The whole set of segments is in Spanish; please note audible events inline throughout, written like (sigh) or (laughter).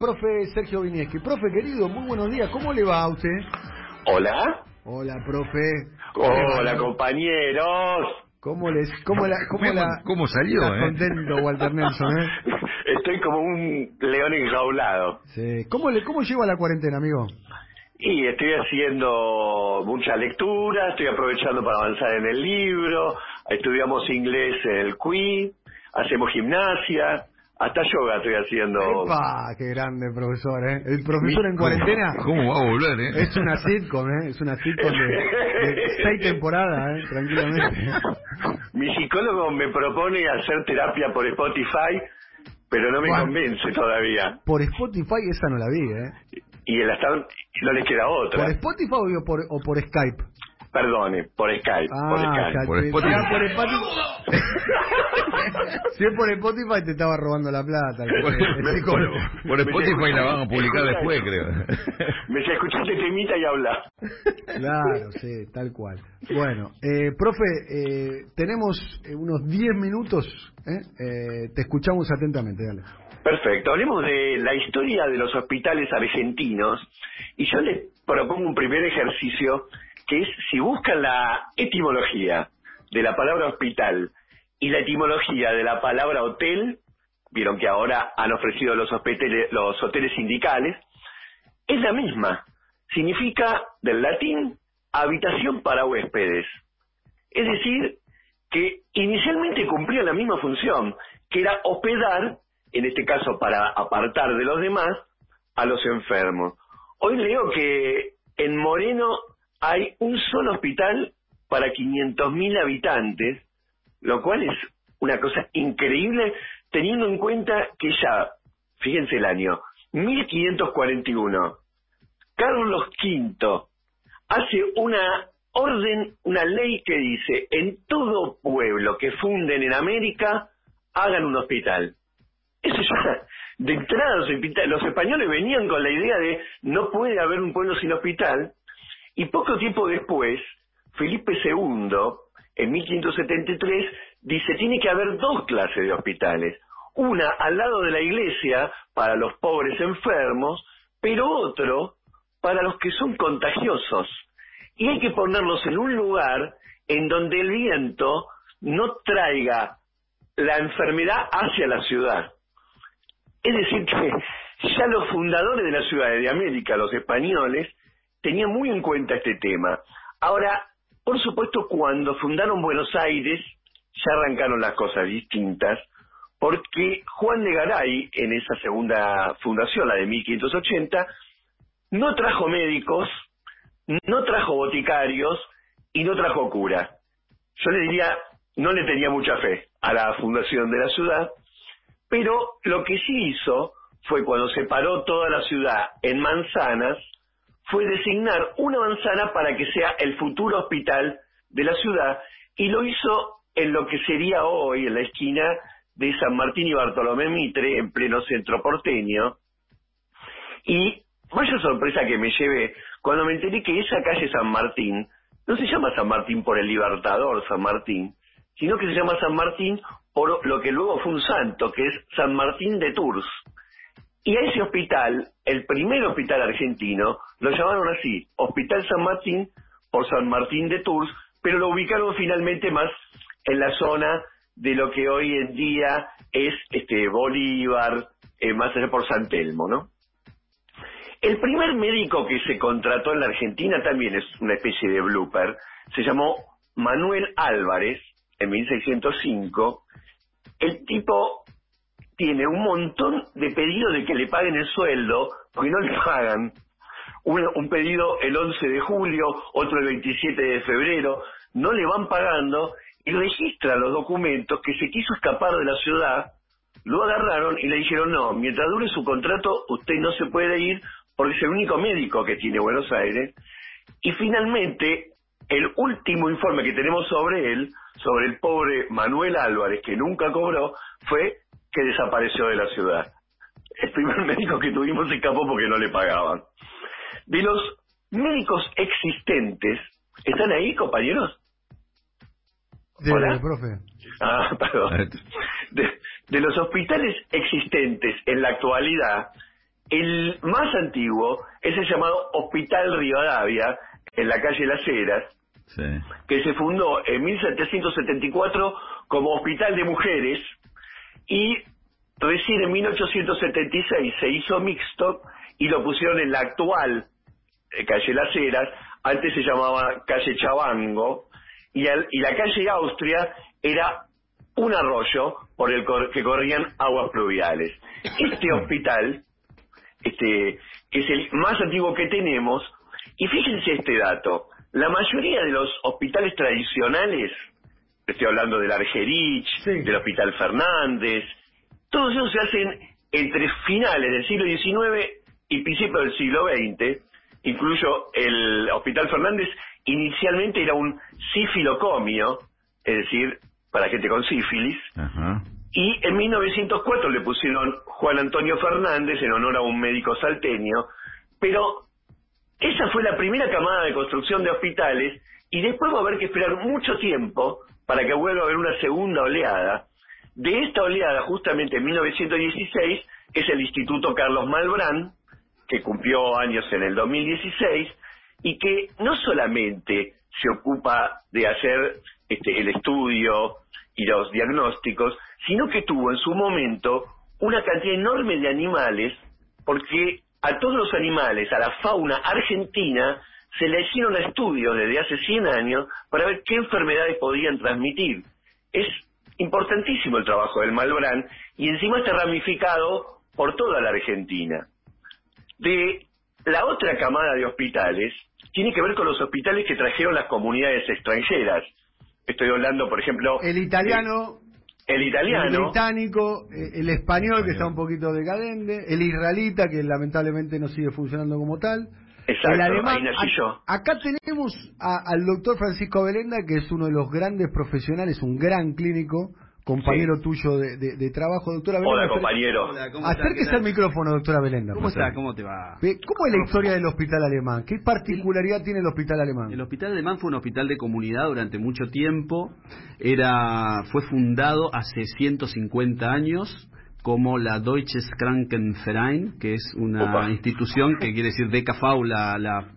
Profe Sergio Vinieski. Profe querido, muy buenos días. ¿Cómo le va a usted? Hola. Hola, profe. Hola, compañeros. ¿Cómo les, cómo la, cómo la, ¿Cómo salió, eh? contento Walter Nelson, eh? (laughs) Estoy como un león enjaulado. Sí. ¿Cómo le, cómo lleva la cuarentena, amigo? Y estoy haciendo mucha lectura, estoy aprovechando para avanzar en el libro, estudiamos inglés en el QI, hacemos gimnasia, hasta yoga estoy haciendo. ¡Epa! ¡Qué grande profesor, eh! El profesor en cuarentena (laughs) ¿Cómo va a volver, eh? es una sitcom, eh. Es una sitcom de, de seis temporadas, eh. Tranquilamente. (laughs) Mi psicólogo me propone hacer terapia por Spotify, pero no me Bueno. convence todavía. Por Spotify esa no la vi, eh. Y el hasta no le queda otra. ¿Por Spotify o por, o por Skype? Perdone, por Skype, por Ah, Skype. ya Por Spotify. Ah, por Spotify. Si es por Spotify te estaba robando la plata. por- por Spotify la van a publicar después, creo. Me decía, escuchaste temita y habla. Claro, sí, tal cual. Bueno, eh, profe, eh, tenemos eh, unos 10 minutos. ¿eh? Eh, te escuchamos atentamente, dale. Perfecto, hablemos de la historia de los hospitales argentinos y yo les propongo un primer ejercicio que es si buscan la etimología de la palabra hospital y la etimología de la palabra hotel, vieron que ahora han ofrecido los hospitales, los hoteles sindicales, es la misma. Significa del latín habitación para huéspedes. Es decir, que inicialmente cumplía la misma función, que era hospedar, en este caso para apartar de los demás, a los enfermos. Hoy leo que en Moreno hay un solo hospital para 500.000 habitantes, lo cual es una cosa increíble teniendo en cuenta que ya, fíjense el año, 1541, Carlos V hace una orden, una ley que dice, en todo pueblo que funden en América, hagan un hospital. Eso ya, de entrada los, españoles venían con la idea de no puede haber un pueblo sin hospital, y poco tiempo después, Felipe II, en 1573, dice, tiene que haber dos clases de hospitales. Una al lado de la iglesia para los pobres enfermos, pero otro para los que son contagiosos. Y hay que ponerlos en un lugar en donde el viento no traiga la enfermedad hacia la ciudad. Es decir, que ya los fundadores de las ciudades de América, los españoles, tenían muy en cuenta este tema. Ahora, por supuesto, cuando fundaron Buenos Aires, ya arrancaron las cosas distintas, porque Juan de Garay, en esa segunda fundación, la de 1580, no trajo médicos, no trajo boticarios y no trajo cura. Yo le diría, no le tenía mucha fe a la fundación de la ciudad, pero lo que sí hizo fue cuando separó toda la ciudad en manzanas, fue designar una manzana para que sea el futuro hospital de la ciudad y lo hizo en lo que sería hoy, en la esquina de San Martín y Bartolomé Mitre, en pleno centro porteño. Y vaya sorpresa que me llevé cuando me enteré que esa calle San Martín no se llama San Martín por el Libertador San Martín, sino que se llama San Martín por lo que luego fue un santo, que es San Martín de Tours. Y a ese hospital, el primer hospital argentino, lo llamaron así, Hospital San Martín por San Martín de Tours, pero lo ubicaron finalmente más en la zona de lo que hoy en día es este Bolívar, eh, más allá por San Telmo, ¿no? El primer médico que se contrató en la Argentina también es una especie de blooper. Se llamó Manuel Álvarez en 1605. El tipo tiene un montón de pedidos de que le paguen el sueldo, porque no le pagan. Un, un pedido el 11 de julio, otro el 27 de febrero, no le van pagando y registra los documentos que se quiso escapar de la ciudad, lo agarraron y le dijeron, no, mientras dure su contrato usted no se puede ir porque es el único médico que tiene Buenos Aires. Y finalmente, el último informe que tenemos sobre él, sobre el pobre Manuel Álvarez, que nunca cobró, fue que desapareció de la ciudad. El primer médico que tuvimos se escapó porque no le pagaban. De los médicos existentes, ¿están ahí, compañeros? De, Hola. profe. Ah, (laughs) perdón. De, de los hospitales existentes en la actualidad, El más antiguo es el llamado Hospital Rivadavia, en la calle Las Heras, que se fundó en 1774 como Hospital de Mujeres y recién en 1876 se hizo mixto y lo pusieron en la actual eh, calle Las Heras, antes se llamaba calle Chabango, y, y la calle Austria era un arroyo por el que corrían aguas pluviales. Este (coughs) hospital, este, es el más antiguo que tenemos, y fíjense este dato, la mayoría de los hospitales tradicionales, estoy hablando del Argerich, del Hospital Fernández, todos ellos se hacen entre finales del siglo XIX y principios del siglo XX, incluyo el Hospital Fernández, inicialmente era un sífilocomio, es decir, para gente con sífilis, y en 1904 le pusieron Juan Antonio Fernández en honor a un médico salteño, pero esa fue la primera camada de construcción de hospitales y después va a haber que esperar mucho tiempo para que vuelva a haber una segunda oleada. De esta oleada, justamente en 1916, es el Instituto Carlos Malbrán, que cumplió años en el 2016, y que no solamente se ocupa de hacer este, el estudio y los diagnósticos, sino que tuvo en su momento una cantidad enorme de animales, porque a todos los animales, a la fauna argentina, se le hicieron estudios desde hace 100 años para ver qué enfermedades podían transmitir. Es importantísimo el trabajo del Malbrán y encima está ramificado por toda la Argentina. De la otra camada de hospitales tiene que ver con los hospitales que trajeron las comunidades extranjeras. Estoy hablando, por ejemplo... El italiano... El italiano. El británico, eh, el español, que está un poquito decadente, el israelita, que lamentablemente no sigue funcionando como tal. Exacto, el alemán. acá tenemos al doctor Francisco Belenda, que es uno de los grandes profesionales, un gran clínico, compañero tuyo de, de, trabajo, doctora Belenda. Hola, compañero. Acérquese al micrófono, doctora Belenda. ¿Cómo está? ¿Cómo te va? ¿Cómo es la historia del hospital alemán? ¿Qué particularidad tiene el hospital alemán? El hospital alemán fue un hospital de comunidad durante mucho tiempo. Era, fue fundado hace 150 años como la Deutsches Krankenverein, que es una institución que quiere decir DKV, la, la,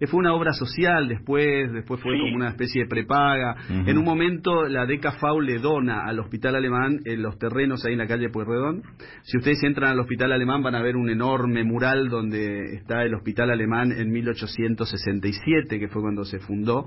eh, fue una obra social después, después fue como una especie de prepaga. En un momento la DKV le dona al hospital alemán en los terrenos ahí en la calle Pueyrredón. Si ustedes entran al hospital alemán van a ver un enorme mural donde está el hospital alemán en 1867, que fue cuando se fundó.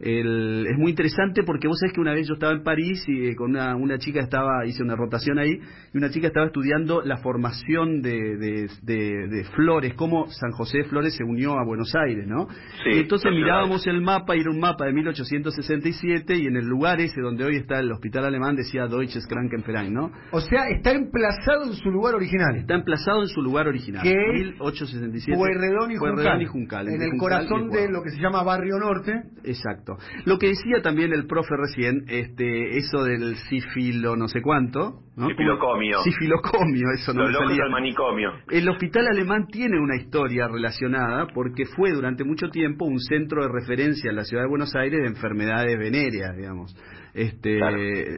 es muy interesante porque vos sabés que una vez yo estaba en París y eh, con una, una chica estaba, hice una rotación ahí, y una chica estaba estudiando la formación de, de, Flores, cómo San José de Flores se unió a Buenos Aires, ¿no? y entonces mirábamos el mapa, y era un mapa de 1867, y en el lugar ese donde hoy está el hospital alemán decía Deutsches Krankenverein, ¿no? O sea, está emplazado en su lugar original. Está emplazado en su lugar original. Que 1867. Pueyrredón y Juncal. y Juncal. En el corazón de lo que se llama Barrio Norte. Exacto. Lo que decía también el profe recién, este, eso del sífilo no sé cuánto, ¿no? Sifilocomio filocomio, eso no salía. manicomio. El hospital alemán tiene una historia relacionada porque fue durante mucho tiempo un centro de referencia en la ciudad de Buenos Aires de enfermedades venéreas, digamos. Este,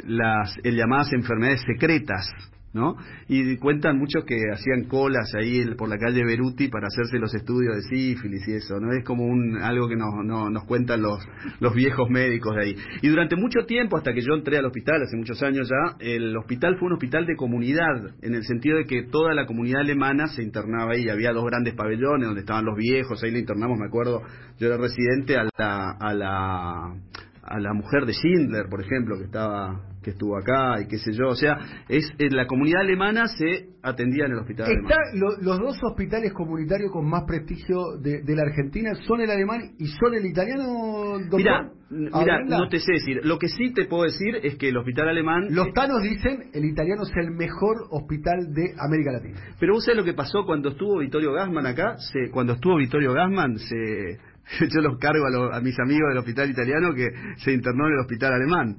las llamadas enfermedades secretas, ¿no? Y cuentan muchos que hacían colas ahí por la calle Beruti para hacerse los estudios de sífilis y eso, ¿no? Es como un algo que nos, nos cuentan los, los viejos médicos de ahí. Y durante mucho tiempo, hasta que yo entré al hospital, hace muchos años ya, el hospital fue un hospital de comunidad, en el sentido de que toda la comunidad alemana se internaba ahí. Había dos grandes pabellones donde estaban los viejos, ahí le internamos, me acuerdo, yo era residente a la, a la a la mujer de Schindler, por ejemplo, que estaba que estuvo acá y qué sé yo. O sea, es en la comunidad alemana se atendía en el hospital Está, los dos hospitales comunitarios con más prestigio de, la Argentina son el alemán y son el italiano, doctor. Mira, no te sé decir. Lo que sí te puedo decir es que el hospital alemán... Los tanos dicen el italiano es el mejor hospital de América Latina. Pero vos sabés lo que pasó cuando estuvo Vittorio Gassman acá. Se, cuando estuvo Vittorio Gassman se (laughs) yo los cargo a, a, mis amigos del hospital italiano que se internó en el hospital alemán,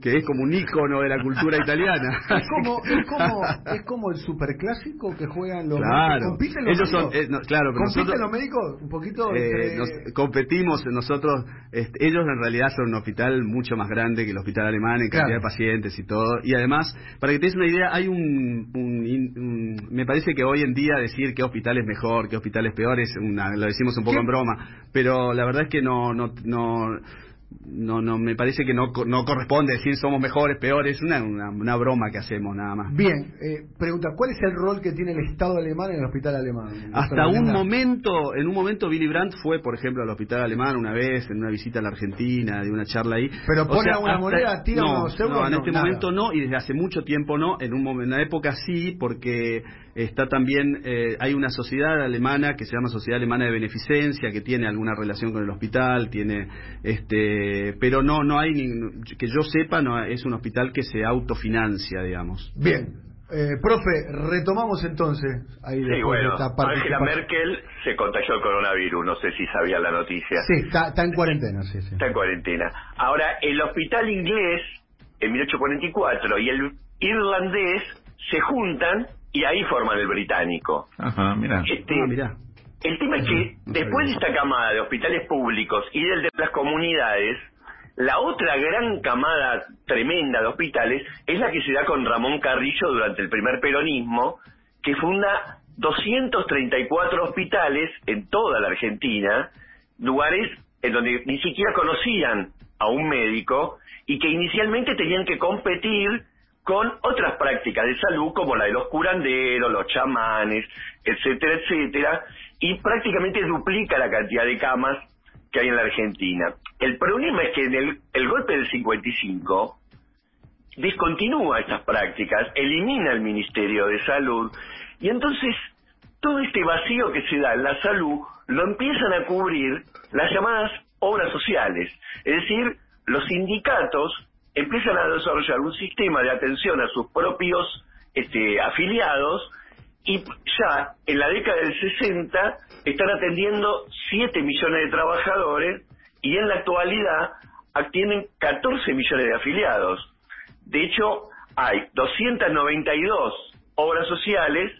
que es como un ícono de la cultura (laughs) italiana. Es como, es como, es como el superclásico que juegan los claro. compiten los Ellos médicos. son, eh, no, claro, pero ¿Compiten nosotros los médicos un poquito eh, entre- nos- competimos nosotros, este, ellos en realidad son un hospital mucho más grande que el hospital alemán en Claro. cantidad de pacientes y todo. Y además, para que te des una idea, hay un, un- un- me parece que hoy en día decir qué hospital es mejor, qué hospital es peor, es una, lo decimos un poco ¿Qué? en broma, pero la verdad es que no, no, no, no, no me parece que no, no corresponde decir somos mejores, peores, una, una, una broma que hacemos nada más. Bien, eh, pregunta, ¿cuál es el rol que tiene el Estado alemán en el hospital alemán? Hasta un momento, en un momento Willy Brandt fue, por ejemplo, al hospital alemán una vez, en una visita a la Argentina, de una charla ahí. Pero O pone sea, alguna hasta- moneda, tira no, unos euros, No, en no, este nada. momento no, y desde hace mucho tiempo no, en, un, en una época sí, porque está también, eh, hay una sociedad alemana que se llama Sociedad Alemana de Beneficencia, que tiene alguna relación con el hospital, tiene, este, pero no, no hay, ni- que yo sepa, no es un hospital que se autofinancia, digamos. Bien, eh, profe, retomamos entonces ahí Sí, bueno, de esta Angela. Merkel se contagió el coronavirus, no sé si sabía la noticia. Sí, está, está en cuarentena, sí, sí. Está en cuarentena. Ahora, el hospital inglés, en 1844, y el irlandés se juntan y ahí forman el británico. Ajá, mira. Este, Ah, mirá. El tema es que después de esta camada de hospitales públicos y del de las comunidades, la otra gran camada tremenda de hospitales es la que se da con Ramón Carrillo durante el primer peronismo, que funda 234 hospitales en toda la Argentina, lugares en donde ni siquiera conocían a un médico y que inicialmente tenían que competir con otras prácticas de salud como la de los curanderos, los chamanes, etcétera, etcétera, y prácticamente duplica la cantidad de camas que hay en la Argentina. El problema es que en el, el golpe del 55 discontinúa estas prácticas, elimina el Ministerio de Salud y entonces todo este vacío que se da en la salud lo empiezan a cubrir las llamadas obras sociales, es decir, los sindicatos empiezan a desarrollar un sistema de atención a sus propios este, afiliados y ya en la década del 60 están atendiendo 7 millones de trabajadores y en la actualidad atienden 14 millones de afiliados. De hecho, hay 292 obras sociales,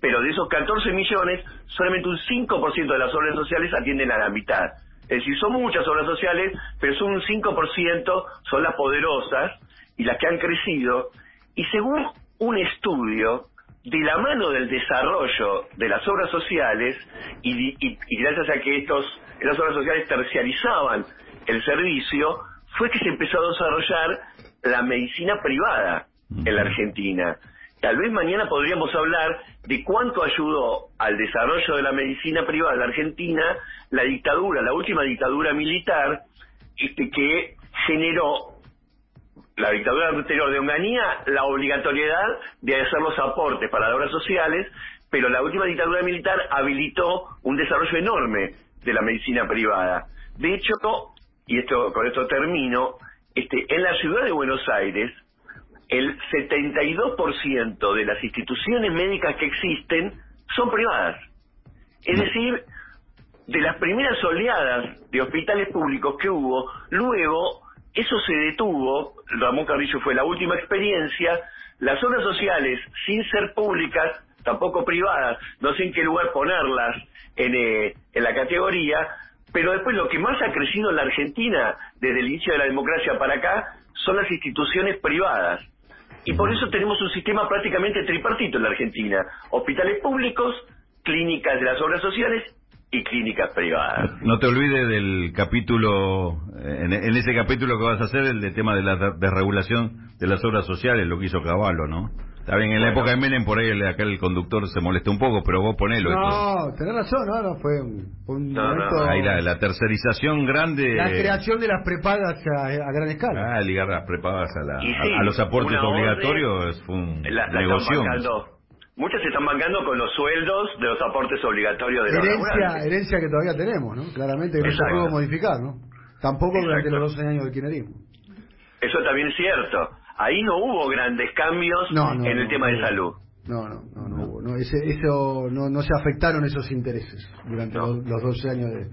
pero de esos 14 millones, solamente un 5% de las obras sociales atienden a la mitad. Es decir, son muchas obras sociales, pero son un 5%, son las poderosas y las que han crecido. Y según un estudio, de la mano del desarrollo de las obras sociales y, y- y gracias a que estos, estas obras sociales terciarizaban el servicio, fue que se empezó a desarrollar la medicina privada en la Argentina. Tal vez mañana podríamos hablar de cuánto ayudó al desarrollo de la medicina privada en la Argentina la dictadura, la última dictadura militar, este, que generó la dictadura anterior de Onganía la obligatoriedad de hacer los aportes para las obras sociales, pero la última dictadura militar habilitó un desarrollo enorme de la medicina privada. De hecho, y esto con esto termino, este, en la ciudad de Buenos Aires, el 72% de las instituciones médicas que existen son privadas. Es decir, de las primeras oleadas de hospitales públicos que hubo, luego eso se detuvo, Ramón Carrillo fue la última experiencia, las obras sociales, sin ser públicas, tampoco privadas, no sé en qué lugar ponerlas en, eh, en la categoría, pero después lo que más ha crecido en la Argentina desde el inicio de la democracia para acá son las instituciones privadas. Y por eso tenemos un sistema prácticamente tripartito en la Argentina. Hospitales públicos, clínicas de las obras sociales y clínicas privadas. No te olvides del capítulo, en, en ese capítulo que vas a hacer, el de tema de la de- desregulación de las obras sociales, lo que hizo Caballo, ¿no? Está bien, en la época de Menem por ahí el, acá el conductor se molestó un poco, pero vos ponelo. esto. No, tenés razón, no, no, fue un, fue un No, no, momento... Ahí la, la tercerización grande. La creación de las prepagas a, a gran escala. Ah, ligar las prepagas a, la- a- los aportes una orden, obligatorios fue un La, negocio. Muchas se están bancando con los sueldos de los aportes obligatorios de los herencia, laburantes. herencia que todavía tenemos, ¿no? Claramente que no se pudo modificar, ¿no? Tampoco durante los 12 años del kirchnerismo. Eso también es cierto. Ahí no hubo grandes cambios No, no, en el no, tema de salud. No, no, no, no hubo. No, ese, eso, no, no se afectaron esos intereses durante los, los 12 años de,